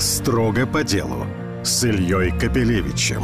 Строго по делу с Ильей Капелевичем.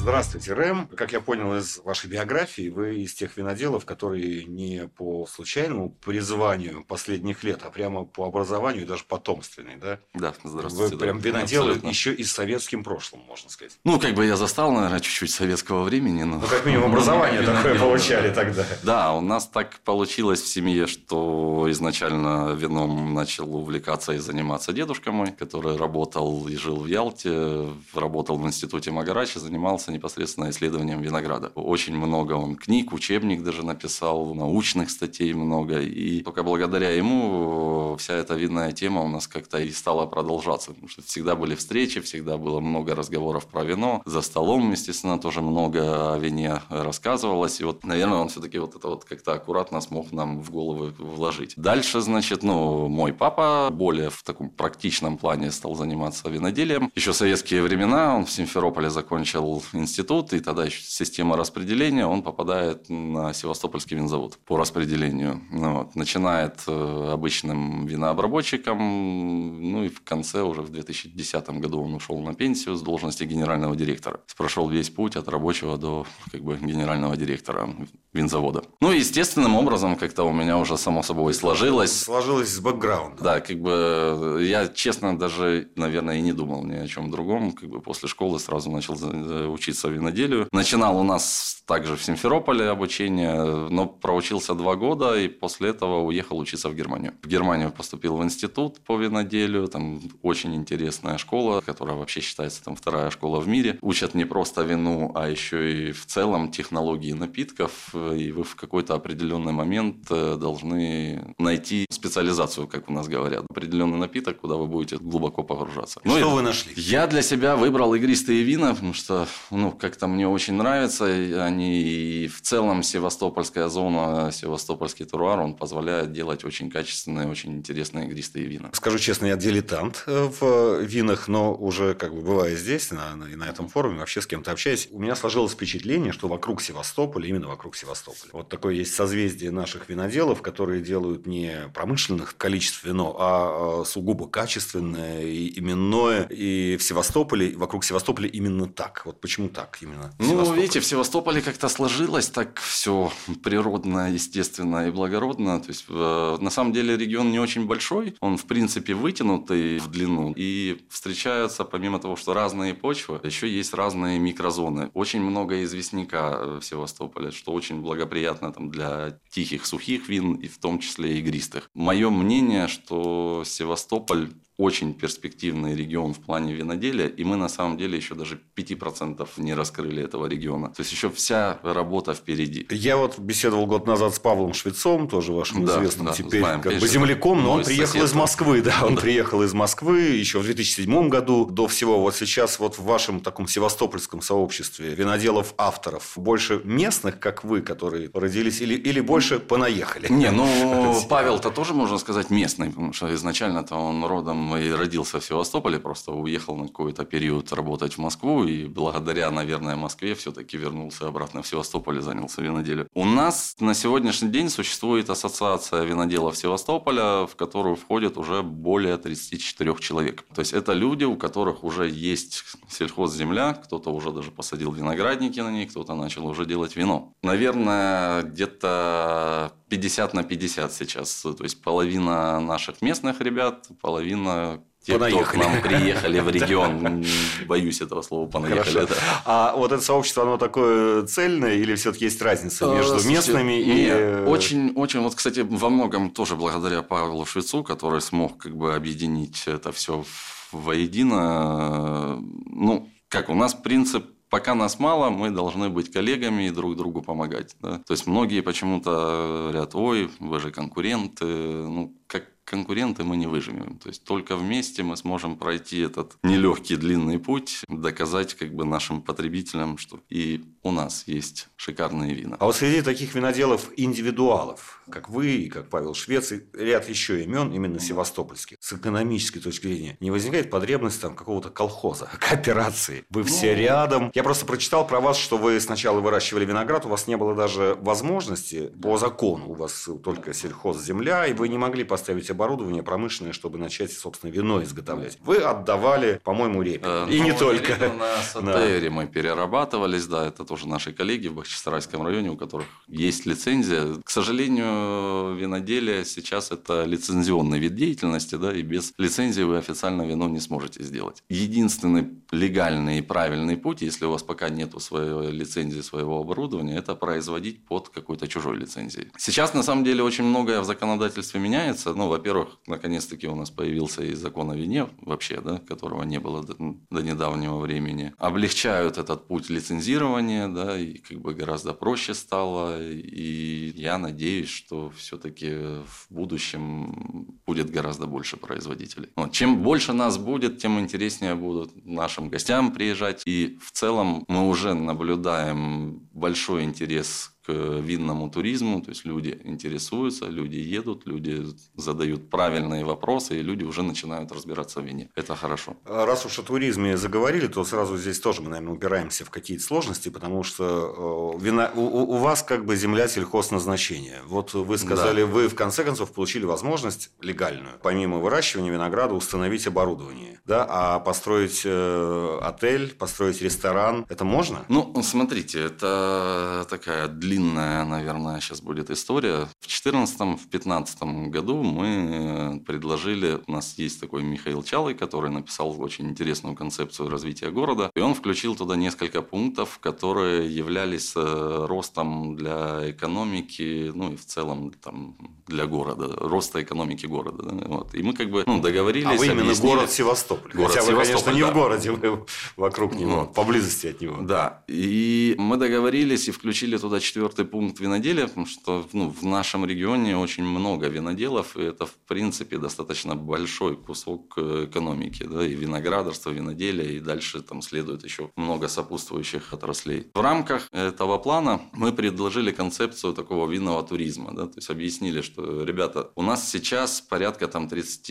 Здравствуйте, Рэм. Как я понял из вашей биографии, вы из тех виноделов, которые не по случайному призванию последних лет, а прямо по образованию и даже потомственный, да? Да, здравствуйте. Вы прям да, виноделы абсолютно. еще и с советским прошлым, можно сказать. Ну, как бы я застал, наверное, чуть-чуть советского времени. Но... Ну, как минимум, образование Виноделы, такое да. получали тогда. Да, у нас так получилось в семье, что изначально вином начал увлекаться и заниматься дедушка мой, который работал и жил в Ялте, работал в институте Магарачи, занимался непосредственно исследованием винограда. Очень много он книг, учебник даже написал, научных статей много. И только благодаря ему вся эта винная тема у нас как-то и стала продолжаться. Потому что всегда были встречи, всегда было много разговоров про вино. За столом, естественно, тоже много о вине рассказывалось. И вот, наверное, он все-таки вот это вот как-то аккуратно смог нам в голову вложить. Дальше, значит, ну, мой папа более в таком практичном плане стал заниматься виноделием. Еще советские времена он в Симферополе закончил институт, и тогда еще система распределения, он попадает на Севастопольский винзавод по распределению. Ну, вот. Начинает э, обычным винообработчиком, ну и в конце уже в 2010 году он ушел на пенсию с должности генерального директора. Прошел весь путь от рабочего до как бы генерального директора винзавода. Ну и естественным образом как-то у меня уже само собой сложилось. Сложилось с бэкграунда. Да, как бы я, честно, даже, наверное, и не думал ни о чем другом. Как бы после школы сразу начал за- учиться виноделию. Начинал у нас также в Симферополе обучение, но проучился два года и после этого уехал учиться в Германию. В Германию поступил в институт по виноделию. Там очень интересная школа, которая вообще считается там вторая школа в мире. Учат не просто вину, а еще и в целом технологии напитков. И вы в какой-то определенный момент э, должны найти специализацию, как у нас говорят. Определенный напиток, куда вы будете глубоко погружаться. Ну, Что и вы нашли? Я для себя выбрал игристые вина, потому что, ну, как-то мне очень нравится. Они и в целом севастопольская зона, севастопольский теруар, он позволяет делать очень качественные, очень интересные игристые вина. Скажу честно, я дилетант э, в винах, но уже как бы бывая здесь, на, на, и на этом форуме, вообще с кем-то общаясь, у меня сложилось впечатление, что вокруг Севастополя, именно вокруг Севастополя, вот такое есть созвездие наших виноделов, которые делают не промышленных количеств вино, а э, сугубо качественное и именное. И в Севастополе, вокруг Севастополя именно так. Вот почему так именно? Ну, видите, в Севастополе как-то сложилось так все природно, естественно и благородно. То есть, э, на самом деле, регион не очень большой. Он, в принципе, вытянутый в длину. И встречаются, помимо того, что разные почвы, еще есть разные микрозоны. Очень много известняка э, в Севастополе, что очень благоприятно там, для тихих, сухих вин, и в том числе игристых. Мое мнение, что Севастополь очень перспективный регион в плане виноделия, и мы на самом деле еще даже 5% не раскрыли этого региона. То есть еще вся работа впереди. Я вот беседовал год назад с Павлом Швецом, тоже вашим Да, известным да, теперь знаем, как бы земляком, но он приехал сосед из. Москвы, да, он Да. приехал из Москвы еще в 2007 году. До всего вот сейчас вот в вашем таком севастопольском сообществе виноделов-авторов больше местных, как вы, которые родились, или, или больше понаехали? Не, ну Павел-то тоже, можно сказать, местный, потому что изначально-то он родом и родился в Севастополе, просто уехал на какой-то период работать в Москву, и благодаря, наверное, Москве все-таки вернулся обратно в Севастополь и занялся виноделием. У нас на сегодняшний день существует ассоциация виноделов Севастополя, в которую входит уже более 34 человек. То есть это люди, у которых уже есть сельхозземля, кто-то уже даже посадил виноградники на ней, кто-то начал уже делать вино. Наверное, где-то 50 на 50 сейчас. То есть половина наших местных ребят, половина те, кто к Понаехали. нам приехали в регион, боюсь этого слова, понаехали. Да. А вот это сообщество, оно такое цельное или все-таки есть разница Э, между слушайте, местными и... э, Очень, очень, вот, кстати, во многом тоже благодаря Павлу Швецу, который смог как бы объединить это все воедино. Ну, как у нас принцип Пока нас мало, мы должны быть коллегами и друг другу помогать. Да? То есть многие почему-то говорят, ой, вы же конкуренты. Ну, как конкуренты мы не выживем. То есть только вместе мы сможем пройти этот нелегкий длинный путь, доказать как бы нашим потребителям, что и у нас есть шикарные вина. А вот среди таких виноделов индивидуалов, как вы и как Павел Швец, и ряд еще имен, именно севастопольских, с экономической точки зрения, не возникает потребность там какого-то колхоза, кооперации? Вы все Ну. рядом. Я просто прочитал про вас, что вы сначала выращивали виноград, у вас не было даже возможности по закону, у вас только сельхозземля, и вы не могли поставить оборудование промышленное, чтобы начать, собственно, вино изготовлять. Вы отдавали, по-моему, репе. Э, И ну, не только. На Сатере мы перерабатывались, да, это тоже наши коллеги в Бахчисарайском районе, у которых есть лицензия. К сожалению, виноделие сейчас это лицензионный вид деятельности, да, и без лицензии вы официально вино не сможете сделать. Единственный легальный и правильный путь, если у вас пока нету своей лицензии, своего оборудования, это производить под какой-то чужой лицензией. Сейчас, на самом деле, очень многое в законодательстве меняется. Ну, во-первых, наконец-таки у нас появился и закон о вине вообще, да, которого не было до, до недавнего времени. Облегчают этот путь лицензирования, да, и как бы гораздо проще стало. И я надеюсь, что все-таки в будущем будет гораздо больше производителей. Вот. Чем больше нас будет, тем интереснее будут нашим гостям приезжать. И в целом мы уже наблюдаем большой интерес к винному туризму, то есть люди интересуются, люди едут, люди задают правильные вопросы, и люди уже начинают разбираться в вине. Это хорошо. А Раз уж о туризме заговорили, то сразу здесь тоже мы, наверное, упираемся в какие-то сложности, потому что э, вина, у, у вас как бы земля сельхозназначения. Вот вы сказали, Да. вы в конце концов получили возможность легальную, помимо выращивания винограда, установить оборудование, да, а построить э, отель, построить ресторан, это можно? Ну, смотрите, это такая длинная, наверное, сейчас будет история. В 2014-2015 году мы предложили, у нас есть такой Михаил Чалый, который написал очень интересную концепцию развития города, и он включил туда несколько пунктов, которые являлись э, ростом для экономики, ну и в целом там, для города, роста экономики города. да, Вот. И мы как бы ну, договорились, А вы именно объяснили- город Севастополь. Город Хотя вы, конечно, не да. в городе, вы вокруг него, Ну. поблизости от него. Да, и мы договорились и включили туда четвертый пункт виноделия, что ну, в нашем регионе очень много виноделов, и это, в принципе, достаточно большой кусок э, экономики, да, и виноградарство, виноделие, и дальше там следует еще много сопутствующих отраслей. В рамках этого плана мы предложили концепцию такого винного туризма, да, то есть объяснили, что, ребята, у нас сейчас порядка там 30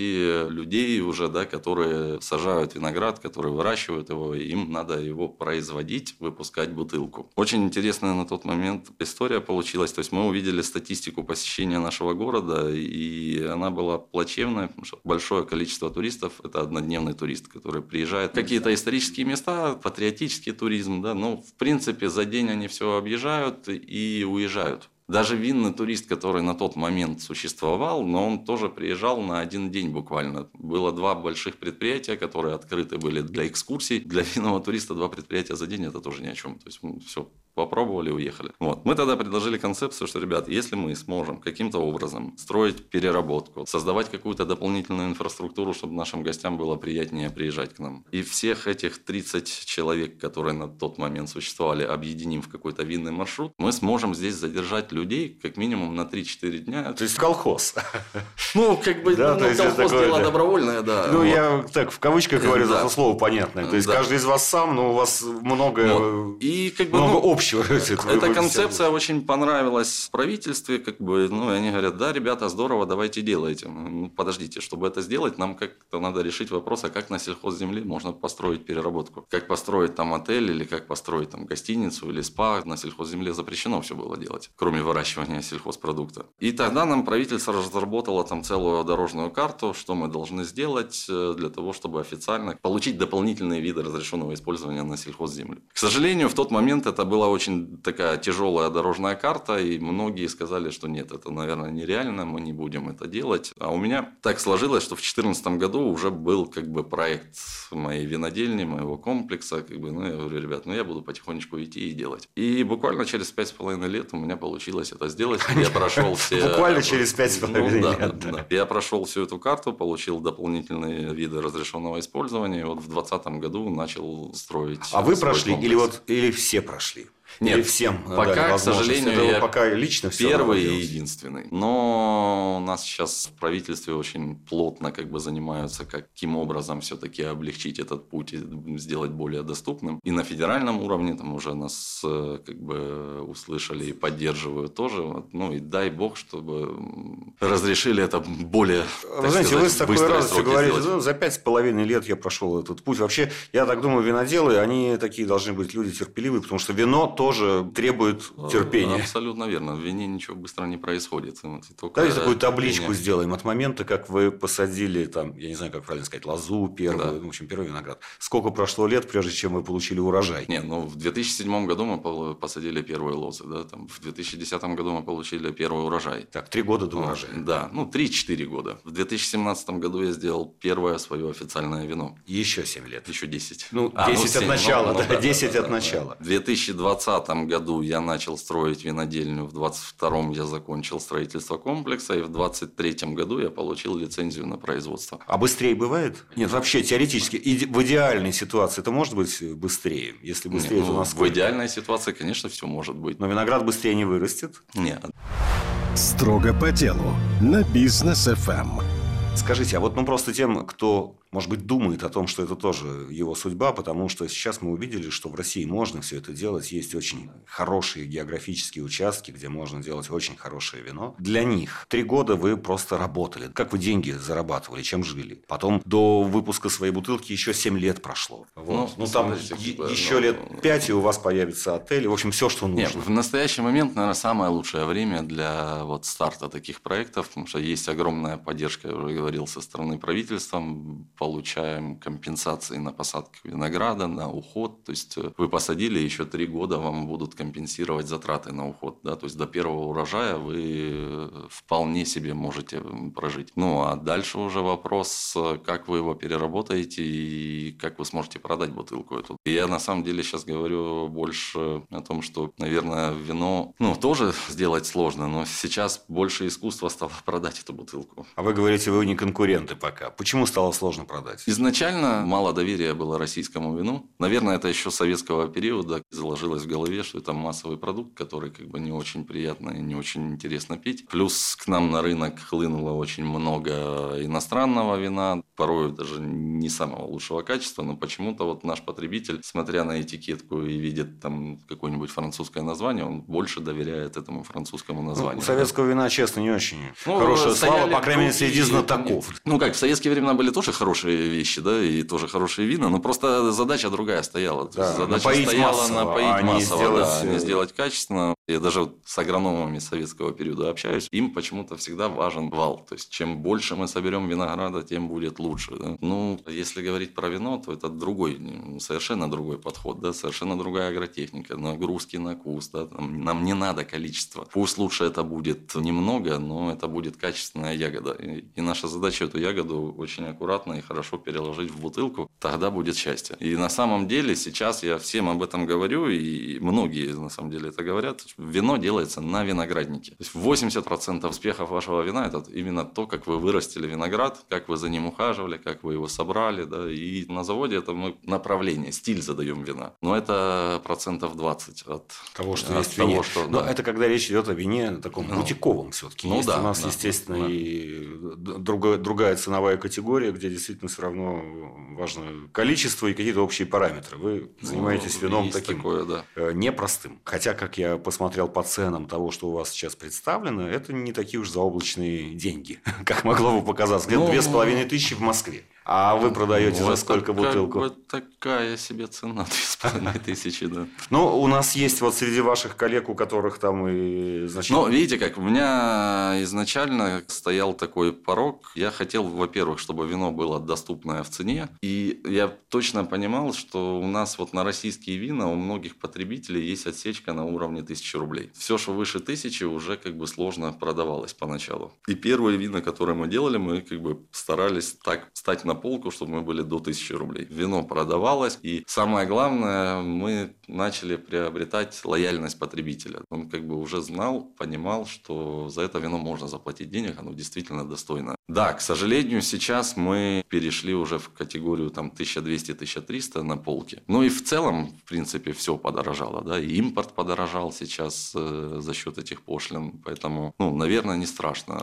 людей уже, да, которые сажают виноград, которые выращивают его, и им надо его производить, выпускать бутылку. Очень интересная на тот момент история получилась. То есть мы увидели статистику посещения нашего города, и она была плачевная, потому что большое количество туристов – это однодневный турист, который приезжает в какие-то исторические места, патриотический туризм, да, ну, в принципе, за день они все объезжают и уезжают. Даже винный турист, который на тот момент существовал, но он тоже приезжал на один день буквально. Было два больших предприятия, которые открыты были для экскурсий. Для винного туриста два предприятия за день – это тоже ни о чем. То есть, мы все попробовали, уехали. Вот. Мы тогда предложили концепцию, что, ребят, если мы сможем каким-то образом строить переработку, создавать какую-то дополнительную инфраструктуру, чтобы нашим гостям было приятнее приезжать к нам, и всех этих 30 человек, которые на тот момент существовали, объединим в какой-то винный маршрут, мы сможем здесь задержать людей как минимум на 3-4 дня. То есть колхоз. Ну, как бы, Да, ну, колхоз такое, дело да. добровольное, да. Ну, Вот. я так в кавычках говорю, Да. за слово понятное. То есть, Да. каждый из вас сам, но у вас много, Вот. И как бы, много ну, общего. Вы- Эта вы концепция все- очень понравилась в правительстве, как бы, ну, и они говорят, да, ребята, здорово, давайте делайте. Ну, подождите, чтобы это сделать, нам как-то надо решить вопрос, а как на сельхозземле можно построить переработку? Как построить там отель или как построить там гостиницу или спа? На сельхозземле запрещено все было делать, кроме выращивания сельхозпродукта. И тогда нам правительство разработало там целую дорожную карту, что мы должны сделать э, для того, чтобы официально получить дополнительные виды разрешенного использования на сельхозземлю. К сожалению, в тот момент это была очень такая тяжелая дорожная карта, и многие сказали, что нет, это, наверное, нереально, мы не будем это делать. А у меня так сложилось, что в 2014 году уже был как бы проект моей винодельни, моего комплекса, как бы, ну, я говорю, ребят, ну, я буду потихонечку идти и делать. И буквально через пять с половиной лет у меня получилось это сделать. Я прошел все... Буквально через пять с половиной Ну, лет, да, да. да. Я прошел всю эту карту, получил дополнительные виды разрешенного использования, и вот в 2020 году начал строить А вы прошли или вот или все прошли? Нет, или всем пока, дали к сожалению, Это я пока лично все Первый и единственный. Но у нас сейчас в правительстве очень плотно как бы занимаются, каким образом все-таки облегчить этот путь и сделать более доступным. И на федеральном уровне там уже нас э, как бы услышали и поддерживают тоже. Ну и дай бог, чтобы разрешили это более, Вы знаете, сказать, вы с такой радостью говорите, сделать. ну, за пять с половиной лет я прошел этот путь. Вообще, я так думаю, виноделы, они такие должны быть люди терпеливые, потому что вино тоже требует терпения. Абсолютно верно. В вине ничего быстро не происходит. Только Давайте такую табличку сделаем. От момента, как вы посадили, там, я не знаю, как правильно сказать, лозу первую, да. в общем, первый виноград. Сколько прошло лет, прежде чем вы получили урожай? Не, ну, в 2007 году мы посадили первые лозы. Да? Там, в 2010 году мы получили первый урожай. Так, три года до урожая. Да, ну, три-четыре года. В 2017 году я сделал первое свое официальное вино. Еще семь лет. Еще 10. Ну, а, 10 ну, 7, от начала, ну, да, да, 10 да, от да, начала. В 2020 году я начал строить винодельню, в 2022 я закончил строительство комплекса, и в 2023 году я получил лицензию на производство. А быстрее бывает? Нет, вообще теоретически, в идеальной ситуации это может быть быстрее? Если быстрее, Нет, то ну, В идеальной ситуации, конечно, все может быть. Но виноград быстрее не вырастет? Нет. Строго по делу на бизнес FM. Скажите, а вот ну просто тем, кто может быть, думает о том, что это тоже его судьба, потому что сейчас мы увидели, что в России можно все это делать. Есть очень хорошие географические участки, где можно делать очень хорошее вино. Для них три года вы просто работали. Как вы деньги зарабатывали, чем жили? Потом до выпуска своей бутылки еще семь лет прошло. Вот. Ну, ну там еще ну, лет пять и у вас появится отель. В общем, все, что нужно. Нет, в настоящий момент, наверное, самое лучшее время для вот старта таких проектов, потому что есть огромная поддержка, я уже говорил, со стороны правительства получаем компенсации на посадку винограда, на уход. То есть э, вы посадили, еще три года вам будут компенсировать затраты на уход. Да? То есть до первого урожая вы э, вполне себе можете прожить. Ну а дальше уже вопрос, как вы его переработаете и как вы сможете продать бутылку эту. Я на самом деле сейчас говорю больше о том, что, наверное, вино ну, тоже сделать сложно, но сейчас больше искусства стало продать эту бутылку. А вы говорите, вы не конкуренты пока. Почему стало сложно продать? Изначально мало доверия было российскому вину. Наверное, это еще советского периода заложилось в голове, что это массовый продукт, который как бы не очень приятно и не очень интересно пить. Плюс к нам на рынок хлынуло очень много иностранного вина, порой даже не самого лучшего качества, но почему-то вот наш потребитель, смотря на этикетку и видит там какое-нибудь французское название, он больше доверяет этому французскому ну, названию. Ну, советского вина, честно, не очень ну, хорошая слава, по крайней мере, среди знатоков. Ну как, в советские времена были тоже хорошие вещи, да, и тоже хорошие вина, но просто задача другая стояла. Да, задача напоить стояла массово, напоить а массово, сделать... да, не сделать качественно. Я даже с агрономами советского периода общаюсь, им почему-то всегда важен вал. То есть, чем больше мы соберем винограда, тем будет лучше. Да? Ну, если говорить про вино, то это другой, совершенно другой подход, да, совершенно другая агротехника, нагрузки на куст, да, нам, нам не надо количество. Пусть лучше это будет немного, но это будет качественная ягода. И, и наша задача эту ягоду очень аккуратно и хорошо переложить в бутылку, тогда будет счастье. И на самом деле сейчас я всем об этом говорю, и многие на самом деле это говорят, вино делается на винограднике. То есть 80% успехов вашего вина – это именно то, как вы вырастили виноград, как вы за ним ухаживали, как вы его собрали. Да? И на заводе это мы направление, стиль задаем вина. Но это процентов 20 от того, что от есть того, вине. Что, Но да. это когда речь идет о вине таком ну, бутиковом все-таки. Ну, есть да, у нас, да, естественно, да. и другая, другая ценовая категория, где действительно все равно важно количество и какие-то общие параметры. Вы ну, занимаетесь ну, вином таким такое, да. Э, непростым. Хотя, как я посмотрел по ценам того, что у вас сейчас представлено, это не такие уж заоблачные деньги, как могло бы показаться. Где-то ну, две с половиной тысячи в Москве. А вы продаете ну, за сколько бутылку? Как бы такая себе цена, 2,5 тысячи, да. Ну, у нас есть вот среди ваших коллег, у которых там и значит... Ну, видите как, у меня изначально стоял такой порог. Я хотел, во-первых, чтобы вино было доступное в цене. И я точно понимал, что у нас вот на российские вина у многих потребителей есть отсечка на уровне тысячи рублей. Все, что выше тысячи, уже как бы сложно продавалось поначалу. И первые вина, которые мы делали, мы как бы старались так стать на полку, чтобы мы были до 1000 рублей. Вино продавалось, и самое главное, мы начали приобретать лояльность потребителя. Он как бы уже знал, понимал, что за это вино можно заплатить денег, оно действительно достойно. Да, к сожалению, сейчас мы перешли уже в категорию там 1200-1300 на полке. Ну и в целом, в принципе, все подорожало, да, и импорт подорожал сейчас э, за счет этих пошлин, поэтому, ну, наверное, не страшно,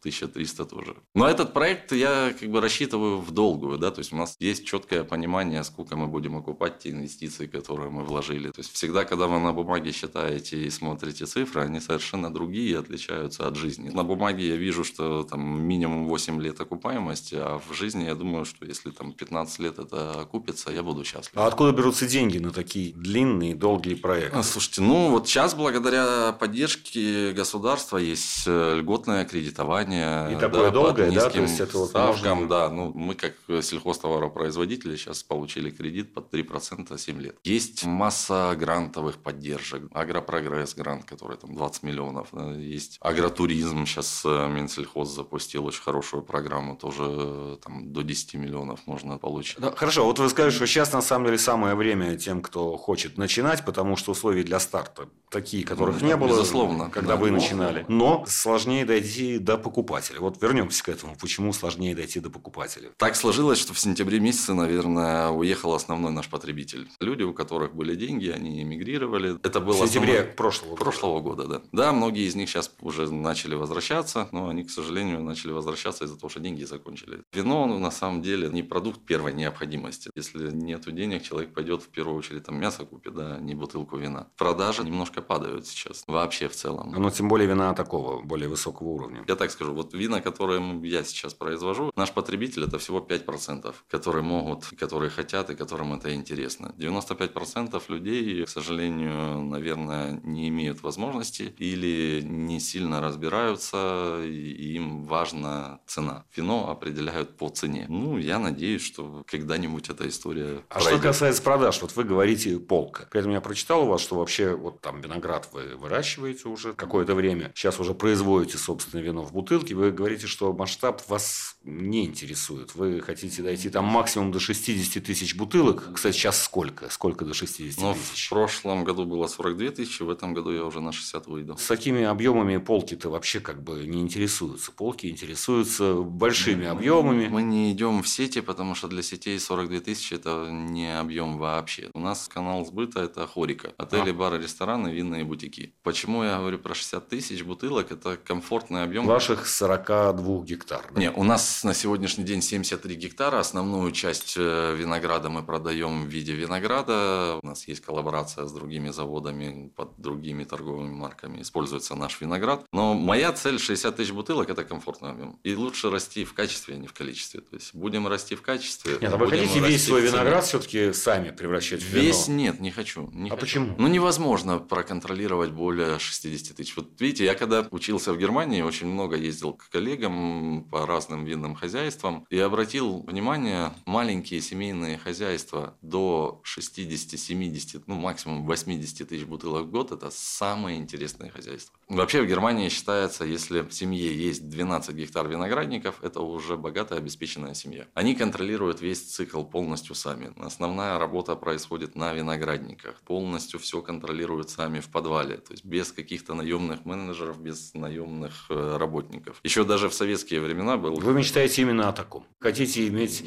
1300 тоже. Но этот проект я как бы рассчитываю в долгую, да, то есть у нас есть четкое понимание, сколько мы будем окупать те инвестиции, которые мы вложили. То есть всегда, когда вы на бумаге считаете и смотрите цифры, они совершенно другие отличаются от жизни. На бумаге я вижу, что там минимум 8 лет окупаемости, а в жизни я думаю, что если там 15 лет это окупится, я буду счастлив. А откуда берутся деньги на такие длинные, долгие проекты? А, слушайте, ну вот сейчас благодаря поддержке государства есть э, льготное кредитование. И такое да, долгое, да? То есть это вот ставкам, можно... да. Ну, мы как сельхозтоваропроизводители сейчас получили кредит под 3% 7 лет. Есть масса грантовых поддержек. Агропрогресс грант, который там 20 миллионов. Есть агротуризм. Сейчас э, Минсельхоз запустил очень хорошую программу. Тоже э, там до 10 миллионов можно получить. Да, хорошо, вот вы скажете, что сейчас на самом деле самое время тем, кто хочет начинать, потому что условия для старта такие, которых ну, не было, безусловно, когда да. вы начинали. Но сложнее дойти до покупателя. Вот вернемся к этому. Почему сложнее дойти до покупателя? Так сложилось, что в сентябре месяце, наверное, уехал основной наш потребитель. Люди, у которых были деньги, они эмигрировали. Это было в сентябре основной... прошлого года. Прошлого года, да. Да, многие из них сейчас уже начали возвращаться, но они, к сожалению, начали возвращаться из-за того, что деньги закончились. Вино, ну, на самом деле, не продукт первой необходимости. Если нет денег, человек пойдет в первую очередь там мясо купит, да, не бутылку вина. Продажи немножко падают сейчас, вообще в целом. Но тем более вина такого, более высокого уровня. Я так скажу, вот вина, которые я сейчас произвожу, наш потребитель это всего 5%, которые могут, которые хотят и которым это интересно. 95% людей, к сожалению, наверное, не имеют возможности или не сильно разбираются, и им важна цена. Вино определяют по цене. Ну, я надеюсь, что когда-нибудь эта история А пройдет. что касается продаж, вот вы говорите полка. Поэтому я прочитал у вас, что вообще вот там виноград вы выращиваете уже какое-то время. Сейчас уже производите собственное вино в бутылке. Вы говорите, что масштаб вас не интересует. Вы хотите дойти там максимум до 60 тысяч бутылок. Кстати, сейчас сколько? Сколько до 60 Ну, тысяч? в прошлом году было 42 тысячи, в этом году я уже на 60 выйду. С такими объемами полки-то вообще как бы не интересуются. Полки интересуются большими объемами. Мы не идем в сети, потому что для сетей 42 тысячи это не объем вообще. У нас канал сбыта это хорика. Отели, А. бары, рестораны, винные бутики. Почему я говорю про 60 тысяч бутылок? Это комфортный объем. Ваших 42 гектар. да? Не, у нас на сегодняшний день 73 гектара. Основную часть э, винограда мы продаем в виде винограда. У нас есть коллаборация с другими заводами под другими торговыми марками. Используется наш виноград. Но моя цель 60 тысяч бутылок – это комфортный объем. И лучше расти в качестве, а не в количестве. То есть будем расти в качестве. Нет, а вы хотите весь свой виноград все-таки сами превращать в вино? Весь нет, не хочу. Не А хочу. почему? Ну, невозможно проконтролировать более 60 тысяч. Вот видите, я когда учился в Германии, очень много ездил к коллегам по разным винным хозяйствам и обратил внимание, маленькие семейные хозяйства до 60-70, ну, максимум 80 тысяч бутылок в год – это самые интересные хозяйства. Вообще в Германии считается, если в семье есть 12 гектар виноградников, это уже богатая обеспеченная семья. Они контролируют весь цикл полностью сами. Основная работа происходит на виноградниках. Полностью все контролируют сами в подвале. То есть без каких-то наемных менеджеров, без наемных э, работников. Еще даже в советские времена был... Вы мечтаете именно о таком? Хотите иметь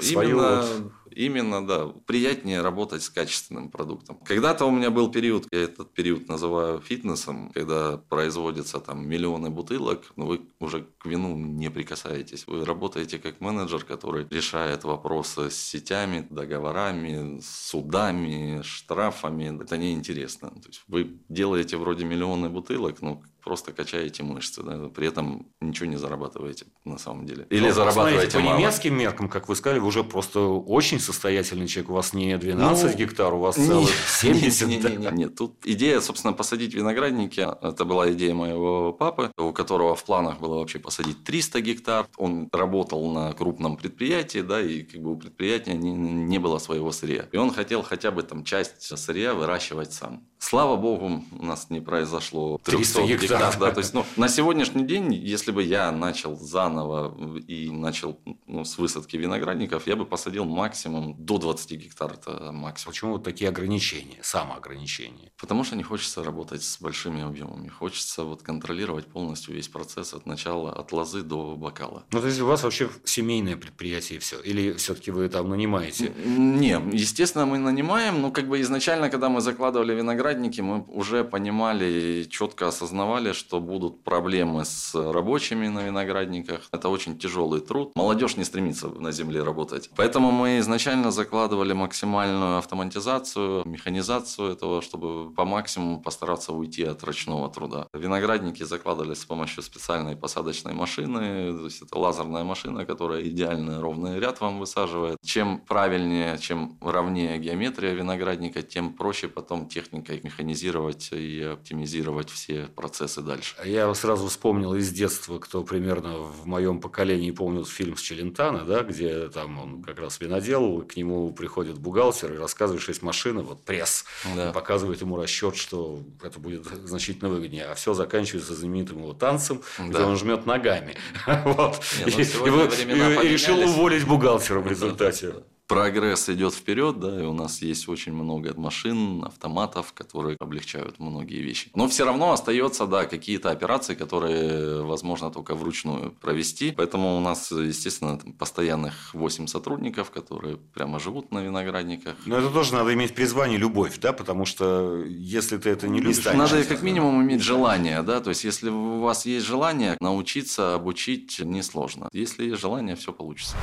свою Именно, вот- именно, да, приятнее работать с качественным продуктом. Когда-то у меня был период, я этот период называю фитнесом, когда производится там миллионы бутылок, но вы уже к вину не прикасаетесь. Вы работаете как менеджер, который решает вопросы с сетями, договорами, судами, штрафами. Это неинтересно. То есть вы делаете вроде миллионы бутылок, но просто качаете мышцы, да, при этом ничего не зарабатываете на самом деле. Или Ну, зарабатываете смотрите, мало. по немецким меркам, как вы сказали, вы уже просто очень состоятельный человек. У вас не 12 Ну, гектар, у вас Не- целых 70. не- не- не- не. Тут идея, собственно, посадить виноградники, это была идея моего папы, у которого в планах было вообще посадить 300 гектар. Он работал на крупном предприятии, да, и как бы у предприятия не, не было своего сырья. И он хотел хотя бы там часть сырья выращивать сам. Слава богу, у нас не произошло 300 300 гектар. Гектар. Да, то есть, ну, на сегодняшний день, если бы я начал заново и начал ну, с высадки виноградников, я бы посадил максимум до 20 гектар. Это максимум. Почему вот такие ограничения, самоограничения? Потому что не хочется работать с большими объемами. Хочется вот контролировать полностью весь процесс от начала, от лозы до бокала. Ну, то есть у вас вообще семейное предприятие и все? Или все-таки вы там нанимаете? Не, естественно, мы нанимаем, но как бы изначально, когда мы закладывали виноградники, мы уже понимали и четко осознавали, осознавали, что будут проблемы с рабочими на виноградниках. Это очень тяжелый труд. Молодежь не стремится на земле работать. Поэтому мы изначально закладывали максимальную автоматизацию, механизацию этого, чтобы по максимуму постараться уйти от ручного труда. Виноградники закладывались с помощью специальной посадочной машины. То есть это лазерная машина, которая идеально ровный ряд вам высаживает. Чем правильнее, чем ровнее геометрия виноградника, тем проще потом техникой механизировать и оптимизировать все процессы дальше. Я сразу вспомнил из детства, кто примерно в моем поколении помнит фильм с Челентана, да, где там он как раз винодел, к нему приходит бухгалтер и рассказывает, что есть машина, вот пресс, да. показывает ему расчет, что это будет значительно выгоднее, а все заканчивается знаменитым его танцем, да. где он жмет ногами. Вот. Ну, и решил уволить бухгалтера в результате прогресс идет вперед, да, и у нас есть очень много машин, автоматов, которые облегчают многие вещи. Но все равно остается, да, какие-то операции, которые возможно только вручную провести. Поэтому у нас, естественно, постоянных 8 сотрудников, которые прямо живут на виноградниках. Но это тоже надо иметь призвание любовь, да, потому что если ты это не любишь... Надо как минимум иметь желание, да, то есть если у вас есть желание, научиться, обучить несложно. Если есть желание, все получится.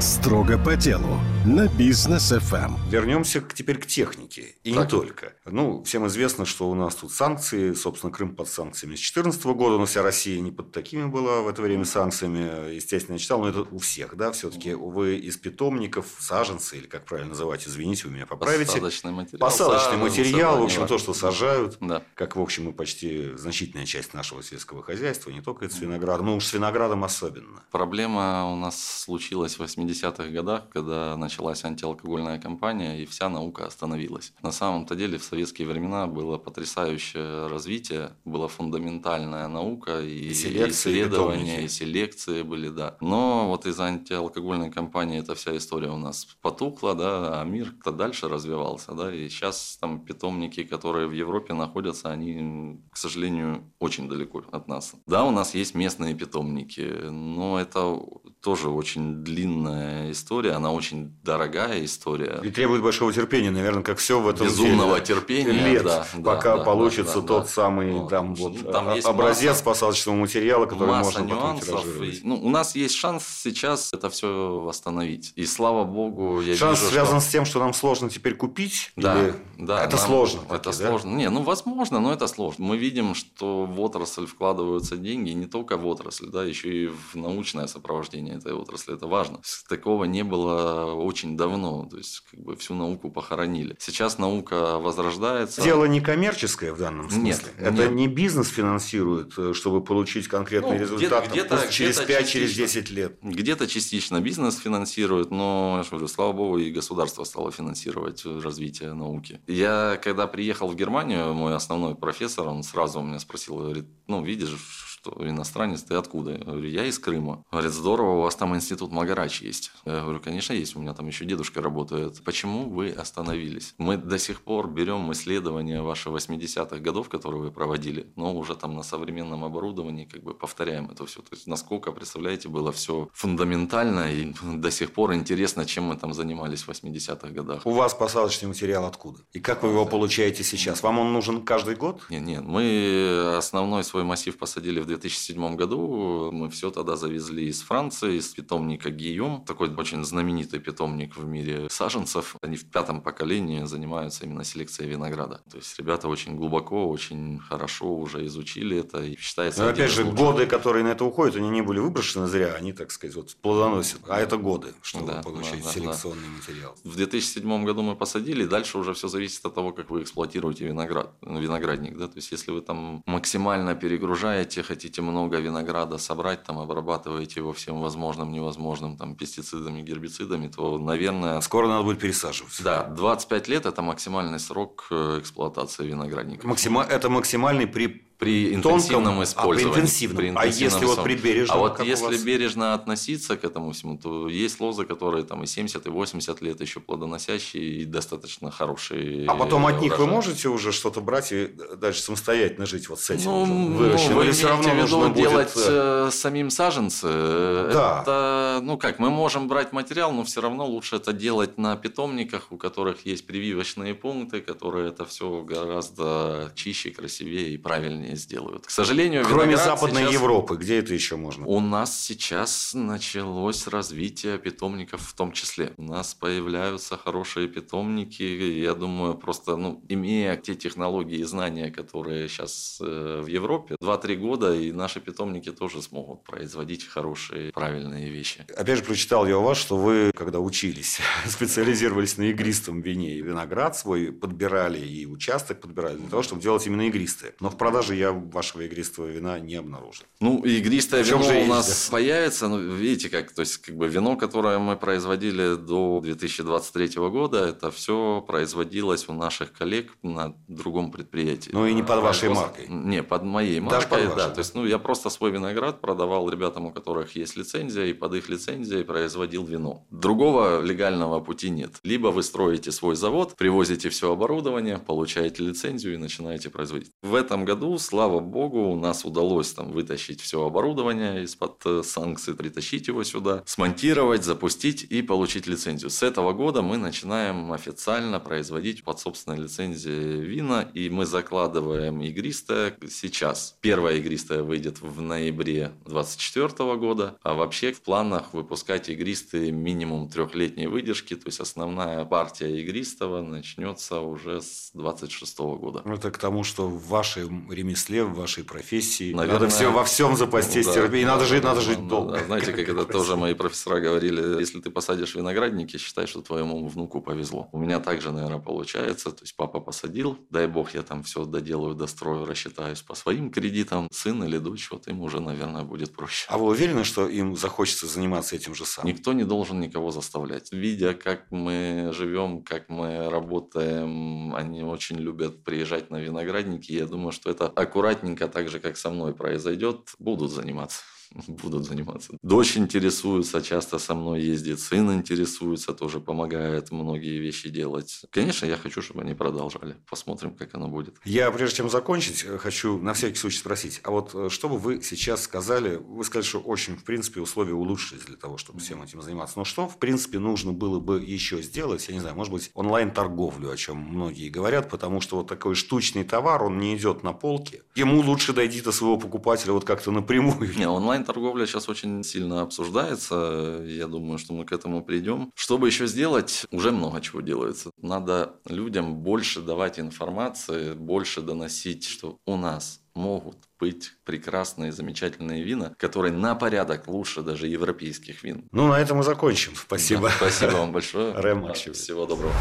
Строго по делу на бизнес FM. Вернемся теперь к технике. И так. не только. Ну, всем известно, что у нас тут санкции. Собственно, Крым под санкциями с 2014 года, но вся Россия не под такими была в это время санкциями. Естественно, я читал, но это у всех, да, все-таки вы из питомников, саженцы, или как правильно называть, извините, вы меня поправите. Посадочный материал. Посадочный материал, в общем, то, что сажают, да. как, в общем, и почти значительная часть нашего сельского хозяйства, не только с виноградом, но уж с виноградом особенно. Проблема у нас случилась в 80-х годах, когда началась антиалкогольная кампания, и вся наука остановилась. На самом-то деле в советские времена было потрясающее развитие, была фундаментальная наука, и, и, исследования, и, и селекции были, да. Но вот из-за антиалкогольной кампании эта вся история у нас потухла, да, а мир-то дальше развивался, да, и сейчас там питомники, которые в Европе находятся, они, к сожалению, очень далеко от нас. Да, у нас есть местные питомники, но это тоже очень длинная история, она очень дорогая история. И требует большого терпения, наверное, как все в этом Безумного деле. терпения. Лет, да, пока да, получится да, тот да, самый да. там, вот, там образец масса, посадочного материала, который можно потом тиражировать. Ну, у нас есть шанс сейчас это все восстановить. И слава богу, я Шанс вижу, связан что... с тем, что нам сложно теперь купить? Да, или... да. Это нам... сложно. Это таки, сложно. Да? Не, ну возможно, но это сложно. Мы видим, что в отрасль вкладываются деньги, не только в отрасль, да, еще и в научное сопровождение этой отрасли. Это важно. Такого не было очень давно. То есть, как бы всю науку похоронили. Сейчас наука возрождается. Дело не коммерческое в данном смысле. Нет. Это нет. не бизнес финансирует, э, чтобы получить конкретный ну, результат где-то, где через 5, через 10 лет. Где-то частично бизнес финансирует, но, я говорю, слава богу, и государство стало финансировать развитие науки. Я, когда приехал в Германию, мой основной профессор, он сразу у меня спросил, говорит, ну, видишь, что иностранец, ты откуда? Я говорю, я из Крыма. Говорит, здорово, у вас там институт Магарач есть. Я говорю, конечно, есть, у меня там еще дедушка работает. Почему вы остановились? Мы до сих пор берем исследования ваших 80-х годов, которые вы проводили, но уже там на современном оборудовании как бы повторяем это все. То есть, насколько, представляете, было все фундаментально и до сих пор интересно, чем мы там занимались в 80-х годах. У вас посадочный материал откуда? И как вы его получаете сейчас? Вам он нужен каждый год? Нет, нет. Мы основной свой массив посадили в 2007 году мы все тогда завезли из Франции, из питомника Гийом. Такой очень знаменитый питомник в мире саженцев. Они в пятом поколении занимаются именно селекцией винограда. То есть ребята очень глубоко, очень хорошо уже изучили это и считается... Но опять же, годы, которые на это уходят, они не были выброшены зря, они, так сказать, вот плодоносят. А это годы, чтобы да, получить да, селекционный да. материал. В 2007 году мы посадили, дальше уже все зависит от того, как вы эксплуатируете виноград, виноградник. Да? То есть, если вы там максимально перегружаете, хотите много винограда собрать, там обрабатываете его всем возможным, невозможным, там пестицидами, гербицидами, то, наверное... Скоро надо будет пересаживаться. Да, 25 лет – это максимальный срок э, эксплуатации виноградника. Максима... Это максимальный при при интенсивном тонком, использовании. А, при интенсивном. При интенсивном а если вот при бережном, А вот если бережно относиться к этому всему, то есть лозы, которые там и 70, и 80 лет еще плодоносящие и достаточно хорошие. А потом от них вы можете уже что-то брать и дальше самостоятельно жить вот с этим ну, выращенным? Ну, вы все равно нужно делать будет... Э, самим саженцы. Да. Это, ну как, мы можем брать материал, но все равно лучше это делать на питомниках, у которых есть прививочные пункты, которые это все гораздо чище, красивее и правильнее правильнее сделают. К сожалению, Кроме Западной сейчас... Европы, где это еще можно? У нас сейчас началось развитие питомников в том числе. У нас появляются хорошие питомники. Я думаю, просто ну, имея те технологии и знания, которые сейчас э, в Европе, 2-3 года, и наши питомники тоже смогут производить хорошие, правильные вещи. Опять же, прочитал я у вас, что вы, когда учились, специализировались на игристом вине и виноград свой подбирали и участок подбирали для того, чтобы делать именно игристые. Но в продаже я вашего игристого вина не обнаружил. Ну, игристое вино же у нас да? появится. Ну, видите, как, то есть, как бы вино, которое мы производили до 2023 года, это все производилось у наших коллег на другом предприятии. Ну, и не под вашей маркой? Не, под моей маркой, Даже под вашей, да. да. То есть, ну, я просто свой виноград продавал ребятам, у которых есть лицензия, и под их лицензией производил вино. Другого легального пути нет. Либо вы строите свой завод, привозите все оборудование, получаете лицензию и начинаете производить. В этом году, слава богу, у нас удалось там вытащить все оборудование из-под э, санкций, притащить его сюда, смонтировать, запустить и получить лицензию. С этого года мы начинаем официально производить под собственной лицензией вина, и мы закладываем игристое сейчас. Первая игристая выйдет в ноябре 2024 года, а вообще в планах выпускать игристые минимум трехлетней выдержки, то есть основная партия игристого начнется уже с 26 года. Это к тому, что в вашем ремесле, в вашей профессии Наверное, надо все во всем запастись да, терпением, да, надо жить, надо жить да, долго. Да, знаете, как это тоже мои профессора говорили, если ты посадишь виноградники, считай, что твоему внуку повезло. У меня также, наверное, получается, то есть папа посадил, дай бог я там все доделаю, дострою, рассчитаюсь по своим кредитам, сын или дочь, вот им уже, наверное, будет проще. А вы уверены, что им захочется заниматься этим же самым? Никто не должен никого заставлять. Видя, как мы живем, как мы работаем, они очень любят приезжать на виноградники. Я думаю, что это аккуратненько, так же, как со мной произойдет, будут заниматься. будут заниматься. Дочь интересуется, часто со мной ездит, сын интересуется, тоже помогает многие вещи делать. Конечно, я хочу, чтобы они продолжали. Посмотрим, как оно будет. Я, прежде чем закончить, хочу на всякий случай спросить, а вот э, что бы вы сейчас сказали, вы сказали, что очень, в принципе, условия улучшились для того, чтобы всем этим заниматься, но что, в принципе, нужно было бы еще сделать, я не знаю, может быть, онлайн-торговлю, о чем многие говорят, потому что вот такой штучный товар, он не идет на полке. Ему лучше дойти до своего покупателя вот как-то напрямую. Не, онлайн онлайн-торговля сейчас очень сильно обсуждается. Я думаю, что мы к этому придем. Чтобы еще сделать, уже много чего делается. Надо людям больше давать информации, больше доносить, что у нас могут быть прекрасные, замечательные вина, которые на порядок лучше даже европейских вин. Ну, на этом мы закончим. Спасибо. Да, спасибо вам большое. Рэм Всего доброго.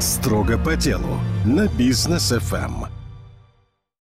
Строго по делу на бизнес FM.